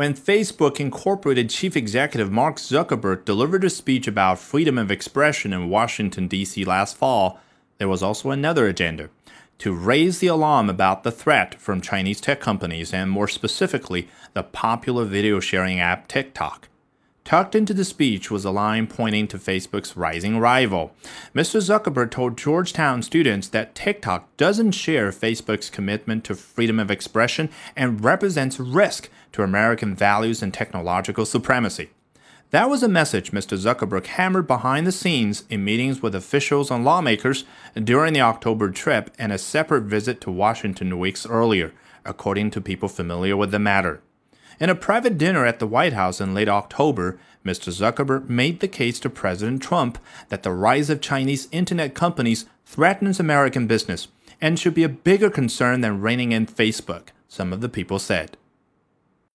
When Facebook Incorporated chief executive Mark Zuckerberg delivered a speech about freedom of expression in Washington, D.C. last fall, there was also another agenda to raise the alarm about the threat from Chinese tech companies and, more specifically, the popular video sharing app TikTok. Tucked into the speech was a line pointing to Facebook's rising rival. Mr. Zuckerberg told Georgetown students that TikTok doesn't share Facebook's commitment to freedom of expression and represents risk to American values and technological supremacy. That was a message Mr. Zuckerberg hammered behind the scenes in meetings with officials and lawmakers during the October trip and a separate visit to Washington weeks earlier, according to people familiar with the matter. In a private dinner at the White House in late October, Mr. Zuckerberg made the case to President Trump that the rise of Chinese internet companies threatens American business and should be a bigger concern than reining in Facebook, some of the people said.